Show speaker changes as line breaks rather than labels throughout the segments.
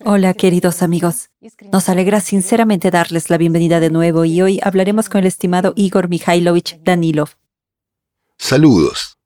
Hola, queridos amigos. Nos alegra sinceramente darles la bienvenida de nuevo y hoy hablaremos con el estimado Igor Mikhailovich Danilov.
Saludos.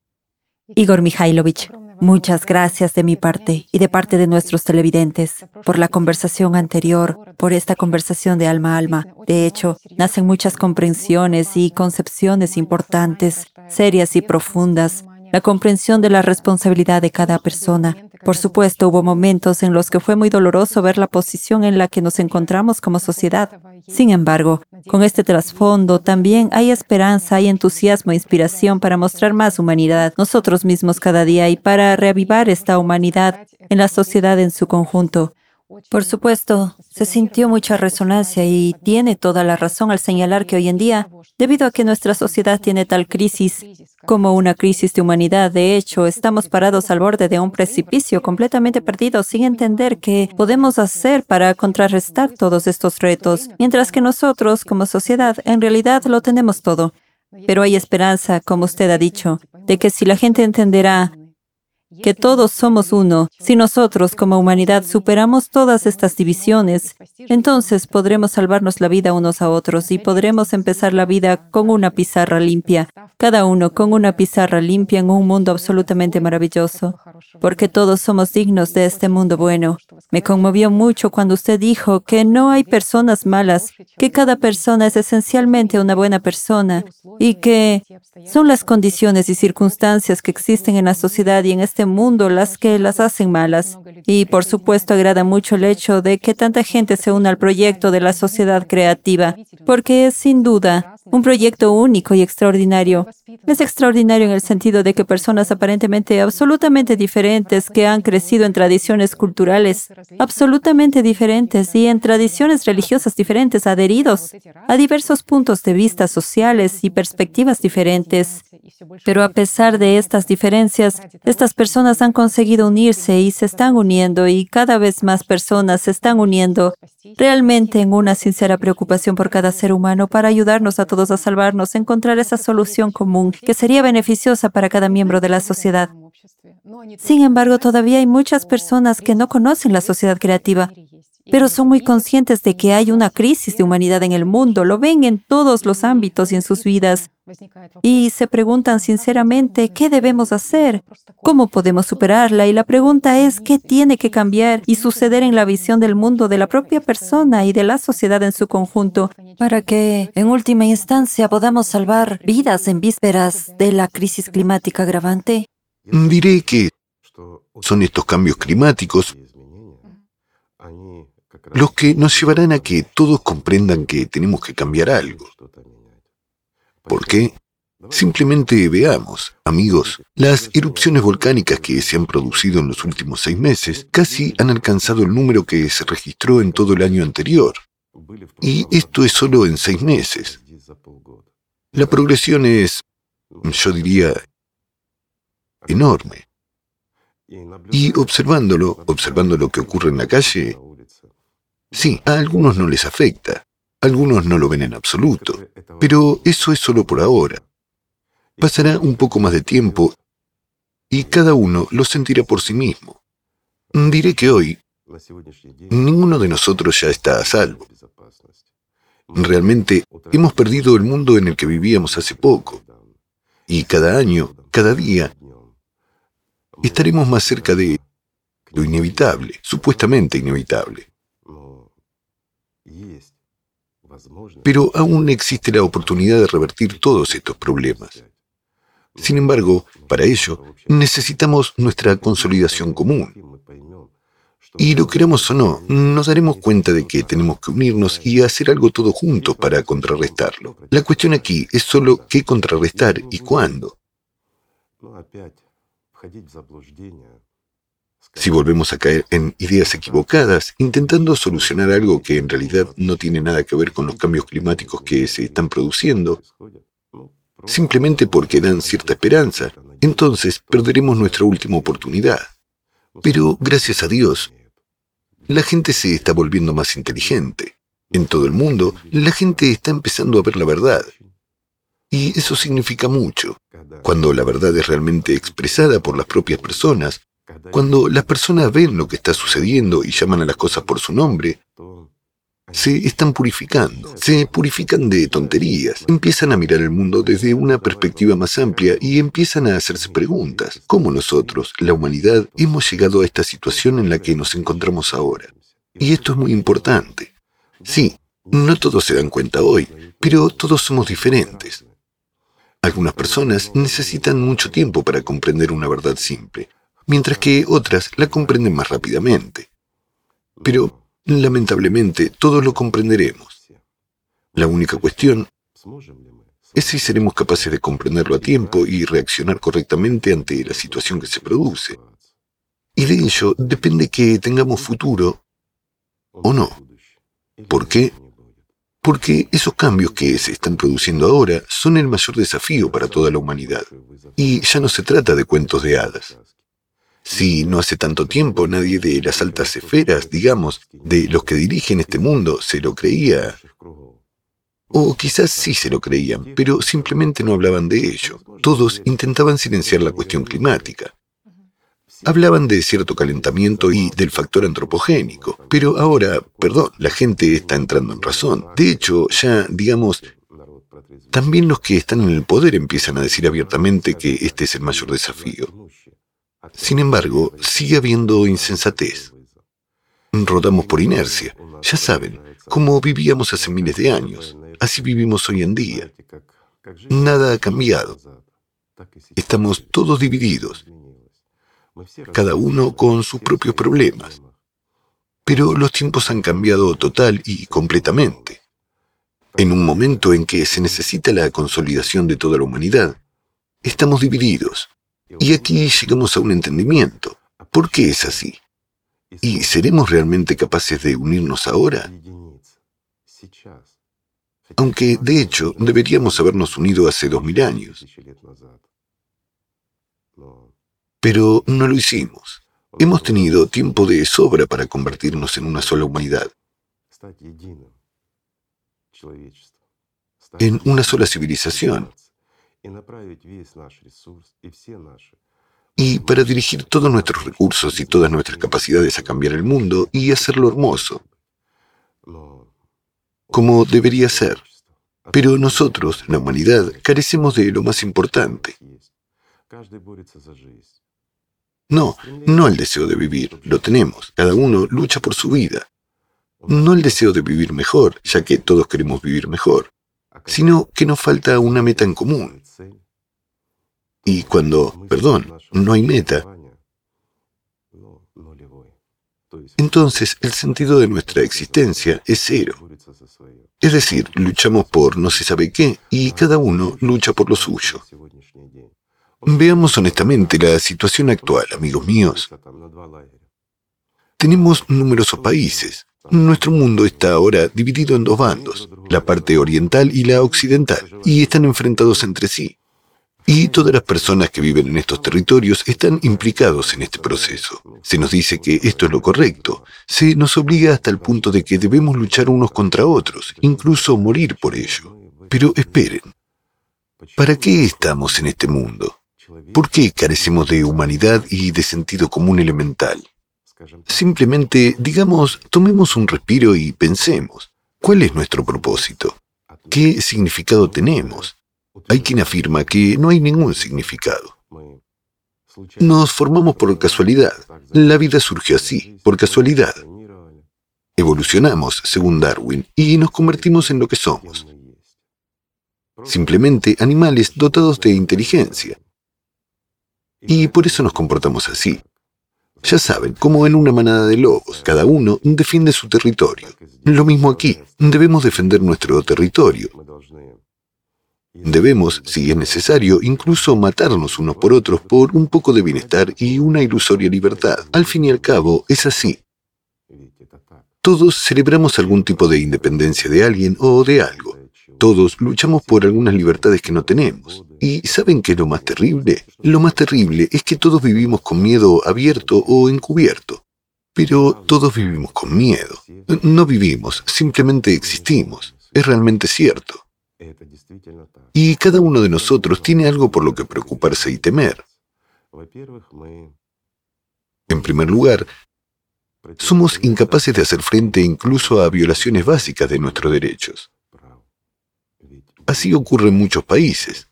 Igor Mikhailovich, muchas gracias de mi parte y de parte de nuestros televidentes por la conversación anterior, por esta conversación de alma a alma. De hecho, nacen muchas comprensiones y concepciones importantes, serias y profundas, la comprensión de la responsabilidad de cada persona, por supuesto, hubo momentos en los que fue muy doloroso ver la posición en la que nos encontramos como sociedad. Sin embargo, con este trasfondo también hay esperanza, hay entusiasmo e inspiración para mostrar más humanidad nosotros mismos cada día y para reavivar esta humanidad en la sociedad en su conjunto. Por supuesto, se sintió mucha resonancia y tiene toda la razón al señalar que hoy en día, debido a que nuestra sociedad tiene tal crisis como una crisis de humanidad, de hecho, estamos parados al borde de un precipicio completamente perdidos sin entender qué podemos hacer para contrarrestar todos estos retos, mientras que nosotros, como sociedad, en realidad lo tenemos todo. Pero hay esperanza, como usted ha dicho, de que si la gente entenderá que todos somos uno. Si nosotros como humanidad superamos todas estas divisiones, entonces podremos salvarnos la vida unos a otros y podremos empezar la vida con una pizarra limpia, cada uno con una pizarra limpia en un mundo absolutamente maravilloso, porque todos somos dignos de este mundo bueno. Me conmovió mucho cuando usted dijo que no hay personas malas, que cada persona es esencialmente una buena persona y que son las condiciones y circunstancias que existen en la sociedad y en este mundo las que las hacen malas. Y por supuesto agrada mucho el hecho de que tanta gente se una al proyecto de la sociedad creativa, porque es sin duda un proyecto único y extraordinario. Es extraordinario en el sentido de que personas aparentemente absolutamente diferentes que han crecido en tradiciones culturales absolutamente diferentes y en tradiciones religiosas diferentes, adheridos a diversos puntos de vista sociales y perspectivas diferentes. Pero a pesar de estas diferencias, estas personas han conseguido unirse y se están uniendo y cada vez más personas se están uniendo realmente en una sincera preocupación por cada ser humano para ayudarnos a todos a salvarnos, encontrar esa solución común que sería beneficiosa para cada miembro de la sociedad. Sin embargo, todavía hay muchas personas que no conocen la sociedad creativa pero son muy conscientes de que hay una crisis de humanidad en el mundo, lo ven en todos los ámbitos y en sus vidas. Y se preguntan sinceramente, ¿qué debemos hacer? ¿Cómo podemos superarla? Y la pregunta es, ¿qué tiene que cambiar y suceder en la visión del mundo de la propia persona y de la sociedad en su conjunto para que, en última instancia, podamos salvar vidas en vísperas de la crisis climática agravante?
Diré que son estos cambios climáticos los que nos llevarán a que todos comprendan que tenemos que cambiar algo. ¿Por qué? Simplemente veamos, amigos, las erupciones volcánicas que se han producido en los últimos seis meses casi han alcanzado el número que se registró en todo el año anterior. Y esto es solo en seis meses. La progresión es, yo diría, enorme. Y observándolo, observando lo que ocurre en la calle, Sí, a algunos no les afecta, algunos no lo ven en absoluto, pero eso es solo por ahora. Pasará un poco más de tiempo y cada uno lo sentirá por sí mismo. Diré que hoy ninguno de nosotros ya está a salvo. Realmente hemos perdido el mundo en el que vivíamos hace poco. Y cada año, cada día, estaremos más cerca de lo inevitable, supuestamente inevitable. Pero aún existe la oportunidad de revertir todos estos problemas. Sin embargo, para ello, necesitamos nuestra consolidación común. Y lo queramos o no, nos daremos cuenta de que tenemos que unirnos y hacer algo todos juntos para contrarrestarlo. La cuestión aquí es solo qué contrarrestar y cuándo. Si volvemos a caer en ideas equivocadas, intentando solucionar algo que en realidad no tiene nada que ver con los cambios climáticos que se están produciendo, simplemente porque dan cierta esperanza, entonces perderemos nuestra última oportunidad. Pero gracias a Dios, la gente se está volviendo más inteligente. En todo el mundo, la gente está empezando a ver la verdad. Y eso significa mucho. Cuando la verdad es realmente expresada por las propias personas, Cuando las personas ven lo que está sucediendo y llaman a las cosas por su nombre, se están purificando, se purifican de tonterías, empiezan a mirar el mundo desde una perspectiva más amplia y empiezan a hacerse preguntas. ¿Cómo nosotros, la humanidad, hemos llegado a esta situación en la que nos encontramos ahora? Y esto es muy importante. Sí, no todos se dan cuenta hoy, pero todos somos diferentes. Algunas personas necesitan mucho tiempo para comprender una verdad simple, mientras que otras la comprenden más rápidamente. Pero Lamentablemente, todos lo comprenderemos. La única cuestión es si seremos capaces de comprenderlo a tiempo y reaccionar correctamente ante la situación que se produce. Y de ello depende que tengamos futuro o no. ¿Por qué? Porque esos cambios que se están produciendo ahora son el mayor desafío para toda la humanidad. Y ya no se trata de cuentos de hadas. Si no hace tanto tiempo nadie de las altas esferas, digamos, de los que dirigen este mundo, se lo creía. O quizás sí se lo creían, pero simplemente no hablaban de ello. Todos intentaban silenciar la cuestión climática. Hablaban de cierto calentamiento y del factor antropogénico, pero ahora, perdón, la gente está entrando en razón. De hecho, ya, digamos, también los que están en el poder empiezan a decir abiertamente que este es el mayor desafío. Sin embargo, sigue habiendo insensatez. Rodamos por inercia. Ya saben, como vivíamos hace miles de años, así vivimos hoy en día. Nada ha cambiado. Estamos todos divididos, cada uno con sus propios problemas. Pero los tiempos han cambiado total y completamente. En un momento en que se necesita la consolidación de toda la humanidad, estamos divididos. Y aquí llegamos a un entendimiento. ¿Por qué es así? ¿Y seremos realmente capaces de unirnos ahora? Aunque, de hecho, deberíamos habernos unido hace dos mil años. Pero no lo hicimos. Hemos tenido tiempo de sobra para convertirnos en una sola humanidad. En una sola civilización y para dirigir todos nuestros recursos y todas nuestras capacidades a cambiar el mundo y hacerlo hermoso, como debería ser. Pero nosotros, la humanidad, carecemos de lo más importante. No, no el deseo de vivir, lo tenemos, cada uno lucha por su vida. No el deseo de vivir mejor, ya que todos queremos vivir mejor, sino que nos falta una meta en común, y cuando, perdón, no hay meta, entonces el sentido de nuestra existencia es cero. Es decir, luchamos por no se sabe qué y cada uno lucha por lo suyo. Veamos honestamente la situación actual, amigos míos. Tenemos numerosos países. Nuestro mundo está ahora dividido en dos bandos, la parte oriental y la occidental, y están enfrentados entre sí. Y todas las personas que viven en estos territorios están implicados en este proceso. Se nos dice que esto es lo correcto. Se nos obliga hasta el punto de que debemos luchar unos contra otros, incluso morir por ello. Pero esperen. ¿Para qué estamos en este mundo? ¿Por qué carecemos de humanidad y de sentido común elemental? Simplemente, digamos, tomemos un respiro y pensemos. ¿Cuál es nuestro propósito? ¿Qué significado tenemos? Hay quien afirma que no hay ningún significado. Nos formamos por casualidad. La vida surgió así, por casualidad. Evolucionamos, según Darwin, y nos convertimos en lo que somos. Simplemente animales dotados de inteligencia. Y por eso nos comportamos así. Ya saben, como en una manada de lobos, cada uno defiende su territorio. Lo mismo aquí, debemos defender nuestro territorio. Debemos, si es necesario, incluso matarnos unos por otros por un poco de bienestar y una ilusoria libertad. Al fin y al cabo, es así. Todos celebramos algún tipo de independencia de alguien o de algo. Todos luchamos por algunas libertades que no tenemos. ¿Y saben qué es lo más terrible? Lo más terrible es que todos vivimos con miedo abierto o encubierto. Pero todos vivimos con miedo. No vivimos, simplemente existimos. Es realmente cierto. Y cada uno de nosotros tiene algo por lo que preocuparse y temer. En primer lugar, somos incapaces de hacer frente incluso a violaciones básicas de nuestros derechos. Así ocurre en muchos países.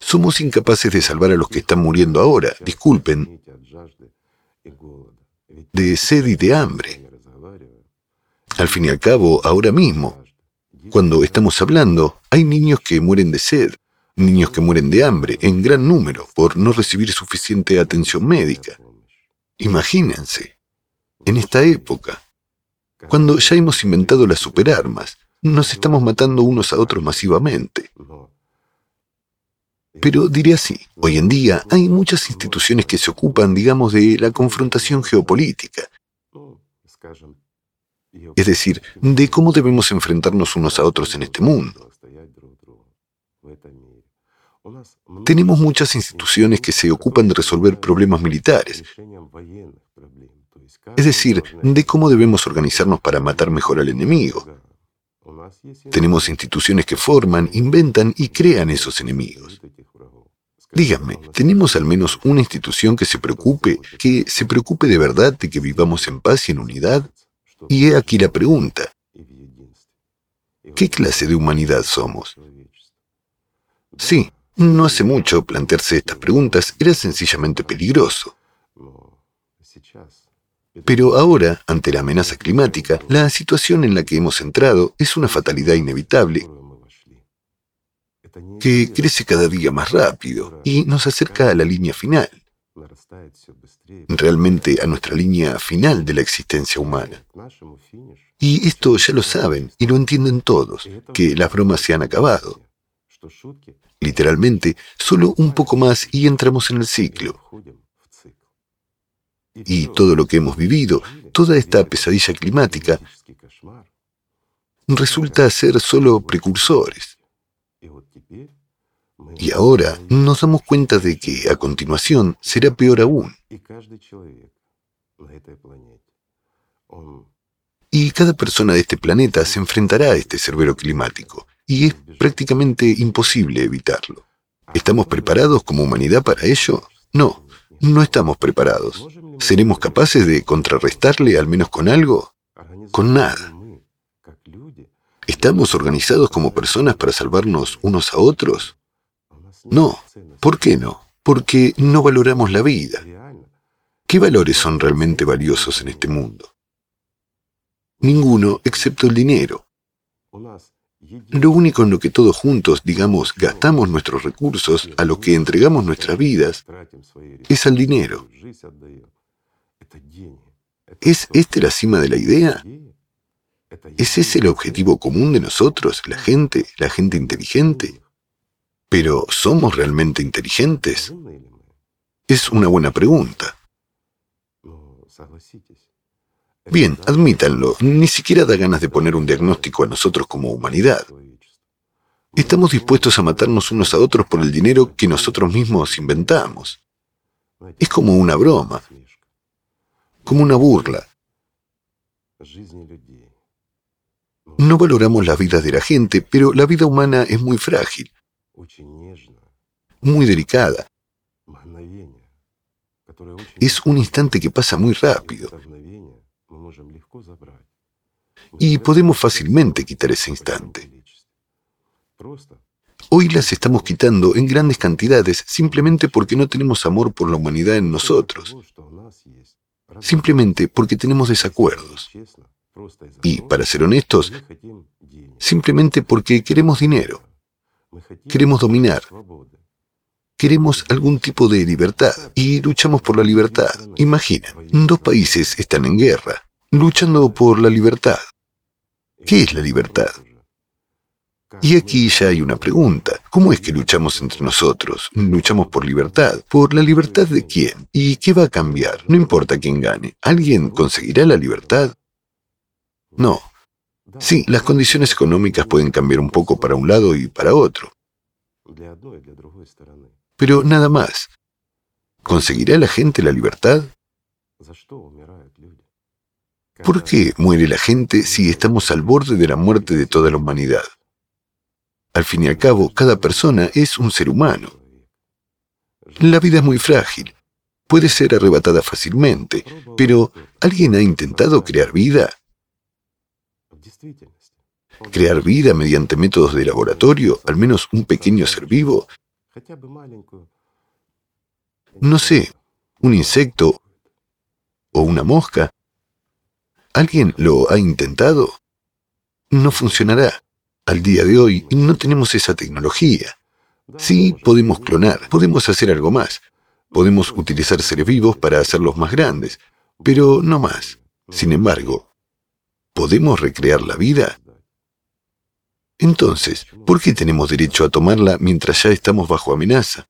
Somos incapaces de salvar a los que están muriendo ahora, disculpen, de sed y de hambre. Al fin y al cabo, ahora mismo, cuando estamos hablando, hay niños que mueren de sed, niños que mueren de hambre, en gran número, por no recibir suficiente atención médica. Imagínense, en esta época, cuando ya hemos inventado las superarmas, nos estamos matando unos a otros masivamente. Pero diré así, hoy en día hay muchas instituciones que se ocupan, digamos, de la confrontación geopolítica. Es decir, de cómo debemos enfrentarnos unos a otros en este mundo. Tenemos muchas instituciones que se ocupan de resolver problemas militares, es decir, de cómo debemos organizarnos para matar mejor al enemigo. Tenemos instituciones que forman, inventan y crean esos enemigos. Díganme, ¿tenemos al menos una institución que se preocupe, que se preocupe de verdad de que vivamos en paz y en unidad? Y he aquí la pregunta. ¿Qué clase de humanidad somos? Sí, no hace mucho plantearse estas preguntas era sencillamente peligroso. Pero ahora, ante la amenaza climática, la situación en la que hemos entrado es una fatalidad inevitable que crece cada día más rápido y nos acerca a la línea final, realmente a nuestra línea final de la existencia humana. Y esto ya lo saben y lo entienden todos, que las bromas se han acabado. Literalmente, solo un poco más y entramos en el ciclo. Y todo lo que hemos vivido, toda esta pesadilla climática, resulta ser solo precursores. Y ahora nos damos cuenta de que a continuación será peor aún. Y cada persona de este planeta se enfrentará a este cerbero climático, y es prácticamente imposible evitarlo. ¿Estamos preparados como humanidad para ello? No, no estamos preparados. ¿Seremos capaces de contrarrestarle al menos con algo? Con nada. ¿Estamos organizados como personas para salvarnos unos a otros? No. ¿Por qué no? Porque no valoramos la vida. ¿Qué valores son realmente valiosos en este mundo? Ninguno excepto el dinero. Lo único en lo que todos juntos, digamos, gastamos nuestros recursos, a lo que entregamos nuestras vidas, es al dinero. ¿Es esta la cima de la idea? ¿Es ese el objetivo común de nosotros, la gente, la gente inteligente? Pero ¿somos realmente inteligentes? Es una buena pregunta. Bien, admítanlo, ni siquiera da ganas de poner un diagnóstico a nosotros como humanidad. Estamos dispuestos a matarnos unos a otros por el dinero que nosotros mismos inventamos. Es como una broma, como una burla. No valoramos las vidas de la gente, pero la vida humana es muy frágil, muy delicada. Es un instante que pasa muy rápido. Y podemos fácilmente quitar ese instante. Hoy las estamos quitando en grandes cantidades simplemente porque no tenemos amor por la humanidad en nosotros. Simplemente porque tenemos desacuerdos. Y, para ser honestos, simplemente porque queremos dinero. Queremos dominar. Queremos algún tipo de libertad y luchamos por la libertad. Imaginen, dos países están en guerra luchando por la libertad. ¿Qué es la libertad? Y aquí ya hay una pregunta. ¿Cómo es que luchamos entre nosotros? Luchamos por libertad. ¿Por la libertad de quién? ¿Y qué va a cambiar? No importa quién gane. ¿Alguien conseguirá la libertad? No. Sí, las condiciones económicas pueden cambiar un poco para un lado y para otro. Pero nada más. ¿Conseguirá la gente la libertad? ¿Por qué muere la gente si estamos al borde de la muerte de toda la humanidad? Al fin y al cabo, cada persona es un ser humano. La vida es muy frágil. puede ser arrebatada fácilmente, pero ¿alguien ha intentado crear vida? Crear vida mediante métodos de laboratorio, al menos un pequeño ser vivo. No sé, un insecto o una mosca. ¿Alguien lo ha intentado? No funcionará. Al día de hoy no tenemos esa tecnología. Sí, podemos clonar, podemos hacer algo más. Podemos utilizar seres vivos para hacerlos más grandes, pero no más. Sin embargo, ¿podemos recrear la vida? Entonces, ¿por qué tenemos derecho a tomarla mientras ya estamos bajo amenaza?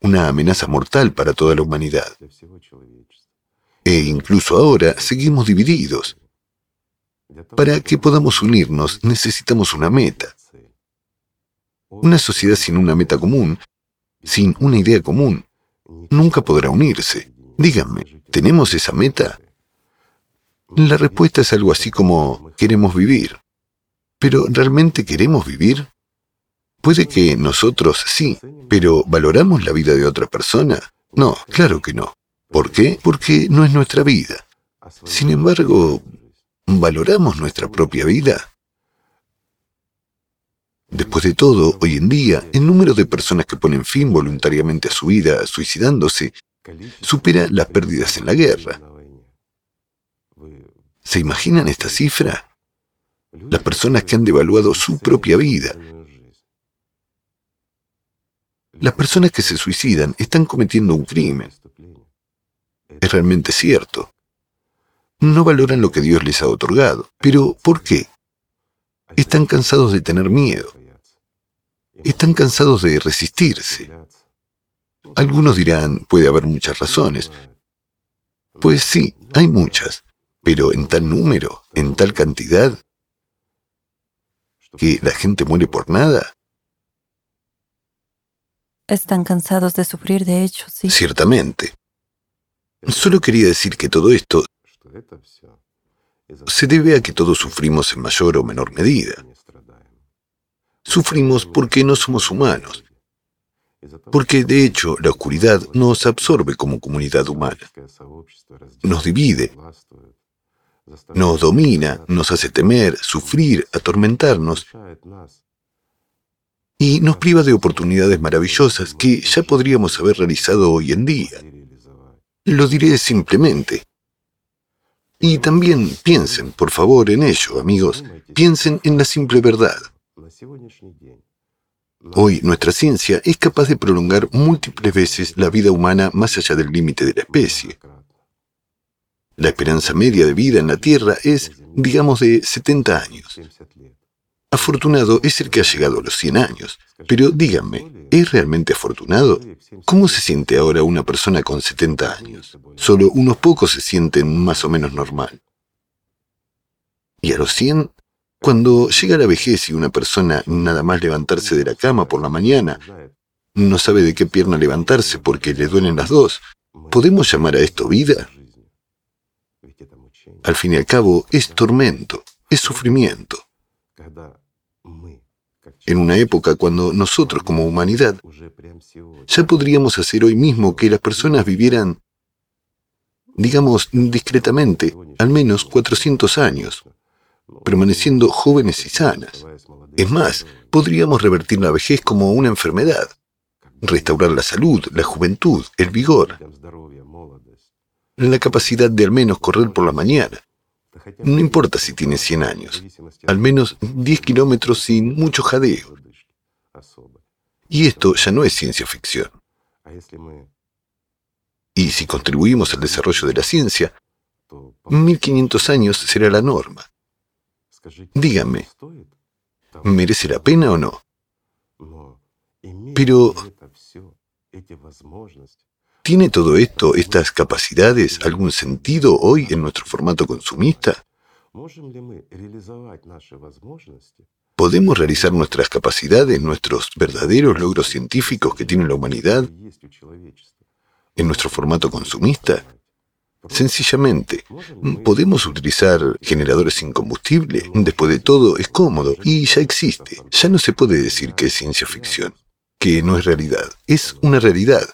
Una amenaza mortal para toda la humanidad. E incluso ahora seguimos divididos. Para que podamos unirnos necesitamos una meta. Una sociedad sin una meta común, sin una idea común, nunca podrá unirse. Díganme, ¿tenemos esa meta? La respuesta es algo así como queremos vivir. ¿Pero realmente queremos vivir? Puede que nosotros sí, pero ¿valoramos la vida de otra persona? No, claro que no. ¿Por qué? Porque no es nuestra vida. Sin embargo, ¿valoramos nuestra propia vida? Después de todo, hoy en día, el número de personas que ponen fin voluntariamente a su vida suicidándose supera las pérdidas en la guerra. ¿Se imaginan esta cifra? Las personas que han devaluado su propia vida. Las personas que se suicidan están cometiendo un crimen. Es realmente cierto. No valoran lo que Dios les ha otorgado. Pero, ¿por qué? Están cansados de tener miedo. Están cansados de resistirse. Algunos dirán, puede haber muchas razones. Pues sí, hay muchas, pero en tal número, en tal cantidad, que la gente muere por nada.
Están cansados de sufrir, de hecho, sí.
Ciertamente. Solo quería decir que todo esto se debe a que todos sufrimos en mayor o menor medida. Sufrimos porque no somos humanos, porque de hecho la oscuridad nos absorbe como comunidad humana, nos divide, nos domina, nos hace temer, sufrir, atormentarnos y nos priva de oportunidades maravillosas que ya podríamos haber realizado hoy en día. Lo diré simplemente. Y también piensen, por favor, en ello, amigos. Piensen en la simple verdad. Hoy nuestra ciencia es capaz de prolongar múltiples veces la vida humana más allá del límite de la especie. La esperanza media de vida en la Tierra es, digamos, de 70 años. Afortunado es el que ha llegado a los 100 años. Pero díganme, ¿es realmente afortunado? ¿Cómo se siente ahora una persona con 70 años? Solo unos pocos se sienten más o menos normal. Y a los 100, cuando llega la vejez y una persona nada más levantarse de la cama por la mañana, no sabe de qué pierna levantarse porque le duelen las dos, ¿podemos llamar a esto vida? Al fin y al cabo, es tormento, es sufrimiento en una época cuando nosotros como humanidad ya podríamos hacer hoy mismo que las personas vivieran, digamos, discretamente, al menos 400 años, permaneciendo jóvenes y sanas. Es más, podríamos revertir la vejez como una enfermedad, restaurar la salud, la juventud, el vigor, la capacidad de al menos correr por la mañana, no importa si tiene 100 años, al menos 10 kilómetros sin mucho jadeo. Y esto ya no es ciencia ficción. Y si contribuimos al desarrollo de la ciencia, 1500 años será la norma. Díganme, ¿merece la pena o no? Pero, ¿Tiene todo esto, estas capacidades, algún sentido hoy en nuestro formato consumista? ¿Podemos realizar nuestras capacidades, nuestros verdaderos logros científicos que tiene la humanidad en nuestro formato consumista? Sencillamente, podemos utilizar generadores sin combustible. Después de todo, es cómodo y ya existe. Ya no se puede decir que es ciencia ficción, que no es realidad. Es una realidad.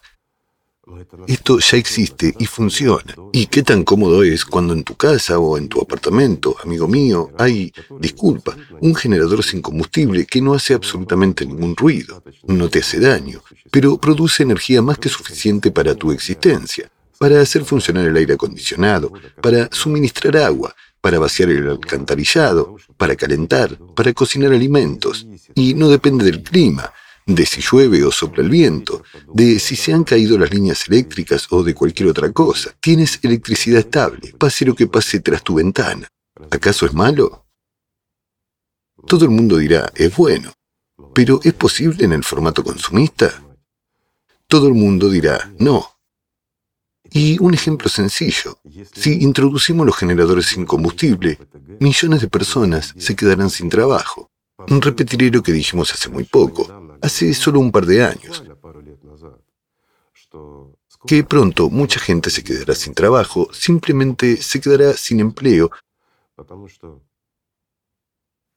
Esto ya existe y funciona. ¿Y qué tan cómodo es cuando en tu casa o en tu apartamento, amigo mío, hay, disculpa, un generador sin combustible que no hace absolutamente ningún ruido, no te hace daño, pero produce energía más que suficiente para tu existencia, para hacer funcionar el aire acondicionado, para suministrar agua, para vaciar el alcantarillado, para calentar, para cocinar alimentos, y no depende del clima, de si llueve o sopla el viento, de si se han caído las líneas eléctricas o de cualquier otra cosa. Tienes electricidad estable, pase lo que pase tras tu ventana. ¿Acaso es malo? Todo el mundo dirá, es bueno, pero ¿es posible en el formato consumista? Todo el mundo dirá, no. Y un ejemplo sencillo, si introducimos los generadores sin combustible, millones de personas se quedarán sin trabajo. Repetiré lo que dijimos hace muy poco hace solo un par de años, que pronto mucha gente se quedará sin trabajo, simplemente se quedará sin empleo,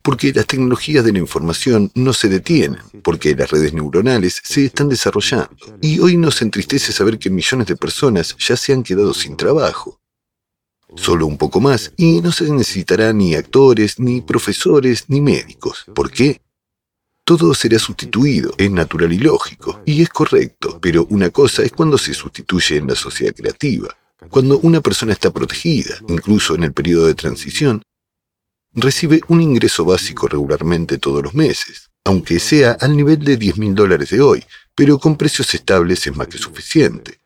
porque las tecnologías de la información no se detienen, porque las redes neuronales se están desarrollando. Y hoy nos entristece saber que millones de personas ya se han quedado sin trabajo. Solo un poco más, y no se necesitará ni actores, ni profesores, ni médicos. ¿Por qué? Todo será sustituido. Es natural y lógico, y es correcto, pero una cosa es cuando se sustituye en la sociedad creativa. Cuando una persona está protegida, incluso en el periodo de transición, recibe un ingreso básico regularmente todos los meses, aunque sea al nivel de 10 mil dólares de hoy, pero con precios estables es más que suficiente.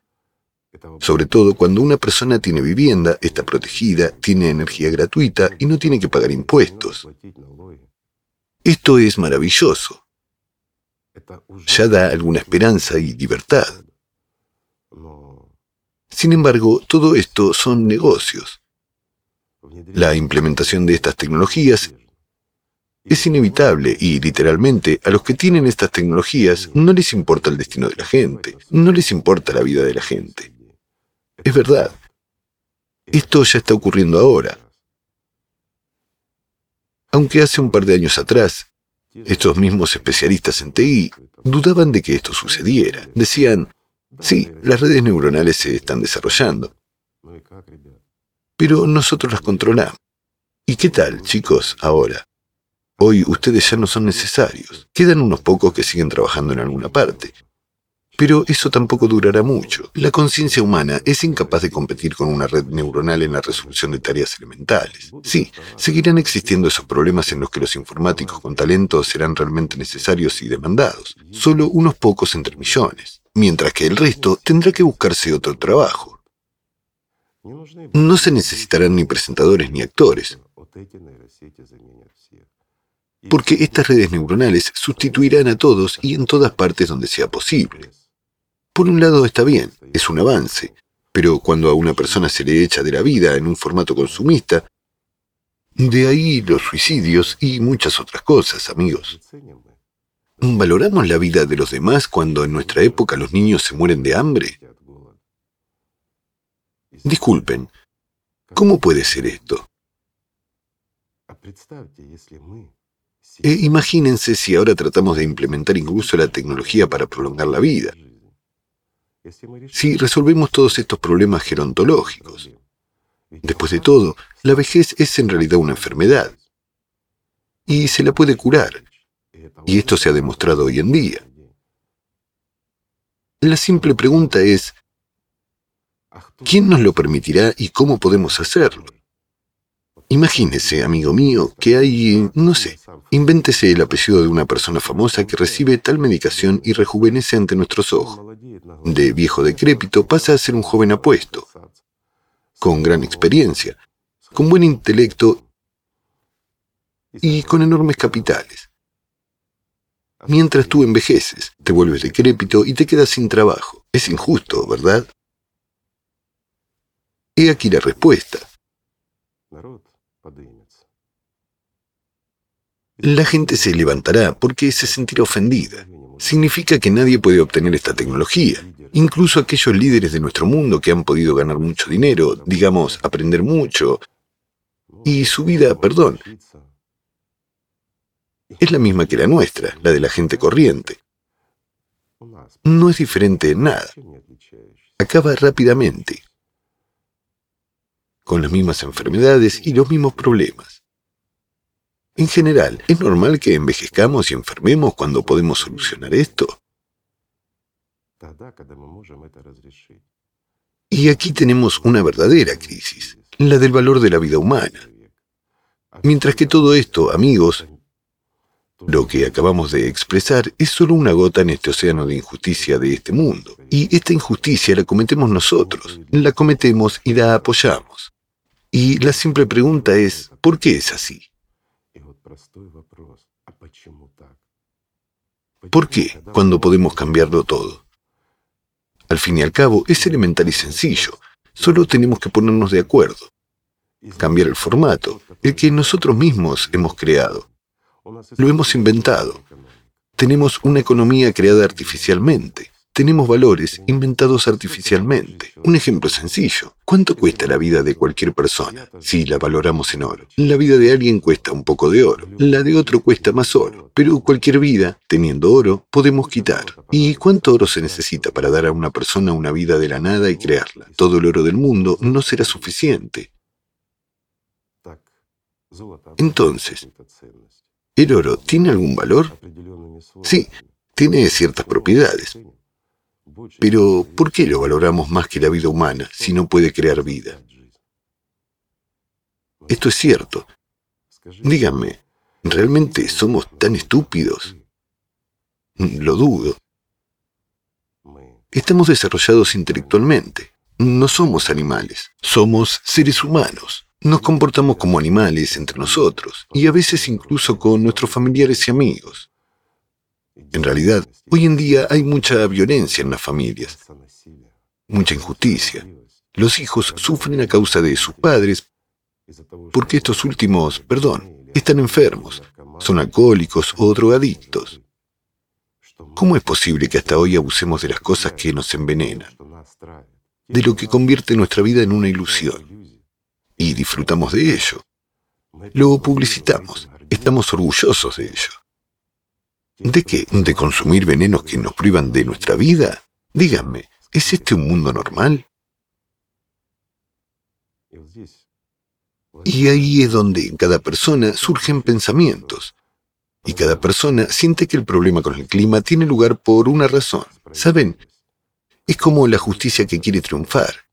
Sobre todo cuando una persona tiene vivienda, está protegida, tiene energía gratuita y no tiene que pagar impuestos. Esto es maravilloso. Ya da alguna esperanza y libertad. Sin embargo, todo esto son negocios. La implementación de estas tecnologías es inevitable y literalmente a los que tienen estas tecnologías no les importa el destino de la gente, no les importa la vida de la gente. Es verdad. Esto ya está ocurriendo ahora. Aunque hace un par de años atrás, estos mismos especialistas en TI dudaban de que esto sucediera. Decían, sí, las redes neuronales se están desarrollando, pero nosotros las controlamos. ¿Y qué tal, chicos, ahora? Hoy ustedes ya no son necesarios. Quedan unos pocos que siguen trabajando en alguna parte. Pero eso tampoco durará mucho. La conciencia humana es incapaz de competir con una red neuronal en la resolución de tareas elementales. Sí, seguirán existiendo esos problemas en los que los informáticos con talento serán realmente necesarios y demandados. Solo unos pocos entre millones. Mientras que el resto tendrá que buscarse otro trabajo. No se necesitarán ni presentadores ni actores. Porque estas redes neuronales sustituirán a todos y en todas partes donde sea posible. Por un lado está bien, es un avance, pero cuando a una persona se le echa de la vida en un formato consumista, de ahí los suicidios y muchas otras cosas, amigos. ¿Valoramos la vida de los demás cuando en nuestra época los niños se mueren de hambre? Disculpen, ¿cómo puede ser esto? E imagínense si ahora tratamos de implementar incluso la tecnología para prolongar la vida si resolvemos todos estos problemas gerontológicos. Después de todo, la vejez es en realidad una enfermedad y se la puede curar. Y esto se ha demostrado hoy en día. La simple pregunta es, ¿quién nos lo permitirá y cómo podemos hacerlo? Imagínese, amigo mío, que hay, no sé, invéntese el apellido de una persona famosa que recibe tal medicación y rejuvenece ante nuestros ojos. De viejo decrépito pasa a ser un joven apuesto, con gran experiencia, con buen intelecto y con enormes capitales. Mientras tú envejeces, te vuelves decrépito y te quedas sin trabajo. Es injusto, ¿verdad? He aquí la respuesta. La gente se levantará porque se sentirá ofendida. significa que nadie puede obtener esta tecnología. Incluso aquellos líderes de nuestro mundo que han podido ganar mucho dinero, digamos, aprender mucho, y su vida, perdón, es la misma que la nuestra, la de la gente corriente. No es diferente en nada. Acaba rápidamente, con las mismas enfermedades y los mismos problemas. En general, ¿es normal que envejezcamos y enfermemos cuando podemos solucionar esto? Y aquí tenemos una verdadera crisis, la del valor de la vida humana. Mientras que todo esto, amigos, lo que acabamos de expresar es solo una gota en este océano de injusticia de este mundo. Y esta injusticia la cometemos nosotros, la cometemos y la apoyamos. Y la simple pregunta es, ¿por qué es así? ¿Por qué cuando podemos cambiarlo todo? Al fin y al cabo, es elemental y sencillo. Solo tenemos que ponernos de acuerdo. Cambiar el formato, el que nosotros mismos hemos creado. Lo hemos inventado. Tenemos una economía creada artificialmente. Tenemos valores inventados artificialmente. Un ejemplo sencillo. ¿Cuánto cuesta la vida de cualquier persona si la valoramos en oro? La vida de alguien cuesta un poco de oro. La de otro cuesta más oro. Pero cualquier vida, teniendo oro, podemos quitar. ¿Y cuánto oro se necesita para dar a una persona una vida de la nada y crearla? Todo el oro del mundo no será suficiente. Entonces, ¿El oro tiene algún valor? Sí, tiene ciertas propiedades. Pero, ¿por qué lo valoramos más que la vida humana si no puede crear vida? Esto es cierto. Díganme, ¿realmente somos tan estúpidos? Lo dudo. Estamos desarrollados intelectualmente. No somos animales, somos seres humanos. Nos comportamos como animales entre nosotros y a veces incluso con nuestros familiares y amigos. En realidad, hoy en día hay mucha violencia en las familias, mucha injusticia. Los hijos sufren a causa de sus padres porque estos últimos, perdón, están enfermos, son alcohólicos o drogadictos. ¿Cómo es posible que hasta hoy abusemos de las cosas que nos envenenan? De lo que convierte nuestra vida en una ilusión y disfrutamos de ello. Lo publicitamos, estamos orgullosos de ello. ¿De qué? ¿De consumir venenos que nos privan de nuestra vida? Díganme, ¿es este un mundo normal? Y ahí es donde en cada persona surgen pensamientos. Y cada persona siente que el problema con el clima tiene lugar por una razón. ¿Saben? Es como la justicia que quiere triunfar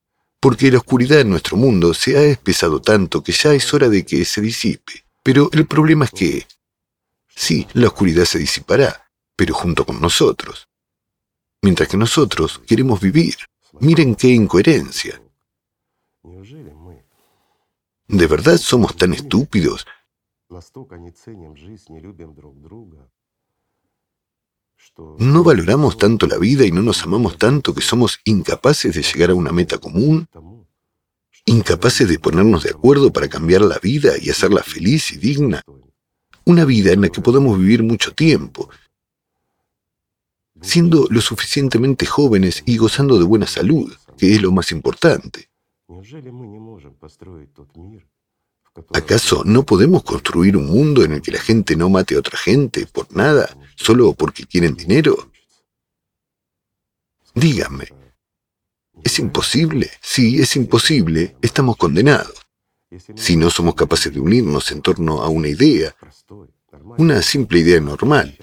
porque la oscuridad en nuestro mundo se ha espesado tanto que ya es hora de que se disipe. Pero el problema es que, sí, la oscuridad se disipará, pero junto con nosotros. Mientras que nosotros queremos vivir. Miren qué incoherencia. ¿De verdad somos tan estúpidos ¿No valoramos tanto la vida y no nos amamos tanto que somos incapaces de llegar a una meta común? ¿Incapaces de ponernos de acuerdo para cambiar la vida y hacerla feliz y digna? Una vida en la que podamos vivir mucho tiempo, siendo lo suficientemente jóvenes y gozando de buena salud, que es lo más importante. ¿Acaso no podemos construir un mundo en el que la gente no mate a otra gente por nada, solo porque quieren dinero? Díganme, ¿es imposible? Si es imposible, estamos condenados. Si no somos capaces de unirnos en torno a una idea, una simple idea normal,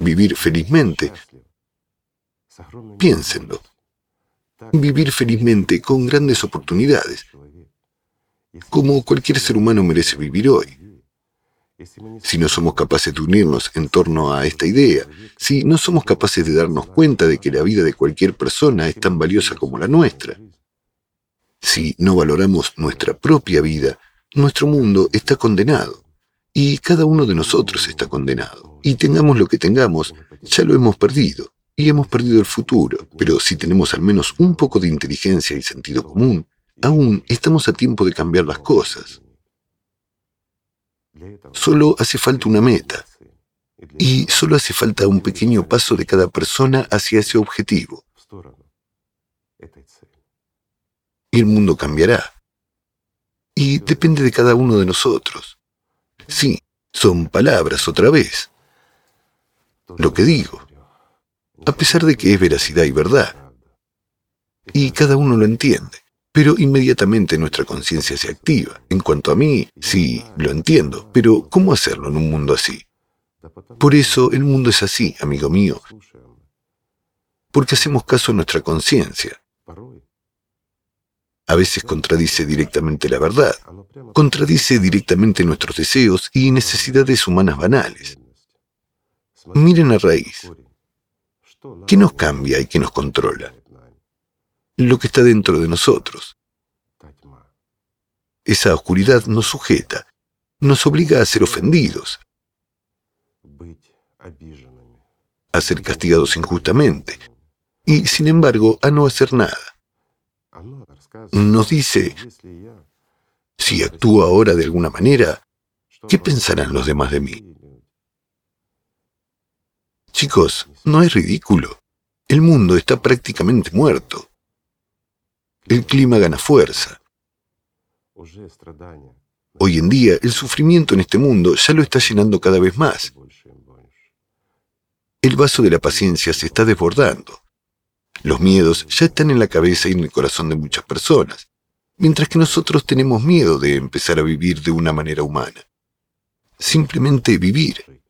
vivir felizmente, piénsenlo, vivir felizmente con grandes oportunidades, como cualquier ser humano merece vivir hoy. Si no somos capaces de unirnos en torno a esta idea, si no somos capaces de darnos cuenta de que la vida de cualquier persona es tan valiosa como la nuestra, si no valoramos nuestra propia vida, nuestro mundo está condenado. Y cada uno de nosotros está condenado. Y tengamos lo que tengamos, ya lo hemos perdido. Y hemos perdido el futuro. Pero si tenemos al menos un poco de inteligencia y sentido común, Aún estamos a tiempo de cambiar las cosas. Solo hace falta una meta. Y solo hace falta un pequeño paso de cada persona hacia ese objetivo. Y el mundo cambiará. Y depende de cada uno de nosotros. Sí, son palabras otra vez. Lo que digo. A pesar de que es veracidad y verdad. Y cada uno lo entiende. Pero inmediatamente nuestra conciencia se activa. En cuanto a mí, sí, lo entiendo. Pero ¿cómo hacerlo en un mundo así? Por eso el mundo es así, amigo mío. Porque hacemos caso a nuestra conciencia a veces contradice directamente la verdad, contradice directamente nuestros deseos y necesidades humanas banales. Miren a raíz. ¿Qué nos cambia y qué nos controla? Lo que está dentro de nosotros. Esa oscuridad nos sujeta, nos obliga a ser ofendidos, a ser castigados injustamente y, sin embargo, a no hacer nada nos dice, si actúo ahora de alguna manera, ¿qué pensarán los demás de mí? Chicos, no es ridículo. El mundo está prácticamente muerto. El clima gana fuerza. Hoy en día, el sufrimiento en este mundo ya lo está llenando cada vez más. El vaso de la paciencia se está desbordando. Los miedos ya están en la cabeza y en el corazón de muchas personas, mientras que nosotros tenemos miedo de empezar a vivir de una manera humana. Simplemente vivir.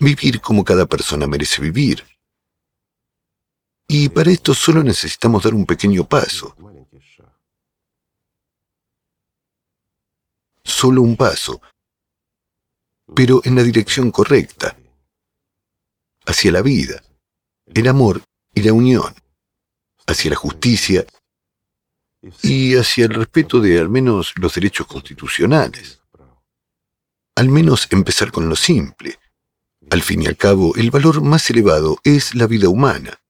Vivir como cada persona merece vivir. Y para esto solo necesitamos dar un pequeño paso. Solo un paso, pero en la dirección correcta, hacia la vida, el amor y la unión hacia la justicia y hacia el respeto de al menos los derechos constitucionales. Al menos empezar con lo simple. Al fin y al cabo, el valor más elevado es la vida humana.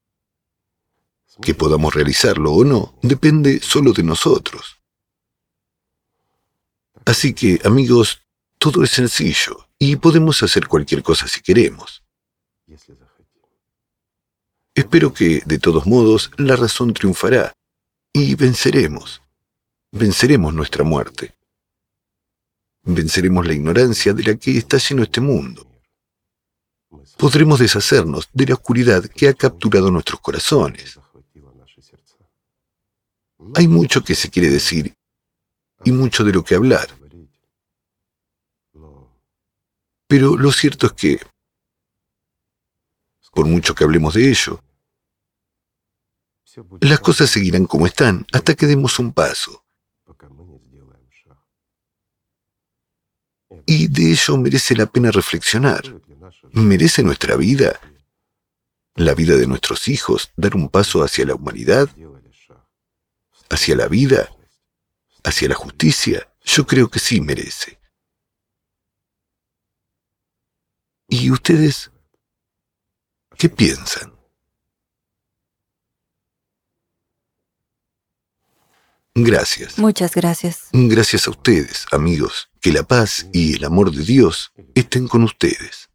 Que podamos realizarlo o no depende solo de nosotros. Así que, amigos, todo es sencillo y podemos hacer cualquier cosa si queremos. Espero que, de todos modos, la razón triunfará y venceremos. Venceremos nuestra muerte. Venceremos la ignorancia de la que está lleno este mundo. Podremos deshacernos de la oscuridad que ha capturado nuestros corazones. Hay mucho que se quiere decir y mucho de lo que hablar. Pero lo cierto es que, por mucho que hablemos de ello, las cosas seguirán como están hasta que demos un paso. Y de ello merece la pena reflexionar. ¿Merece nuestra vida, la vida de nuestros hijos, dar un paso hacia la humanidad, hacia la vida, hacia la justicia? Yo creo que sí merece. ¿Y ustedes qué piensan? Gracias.
Muchas gracias.
Gracias a ustedes, amigos. Que la paz y el amor de Dios estén con ustedes.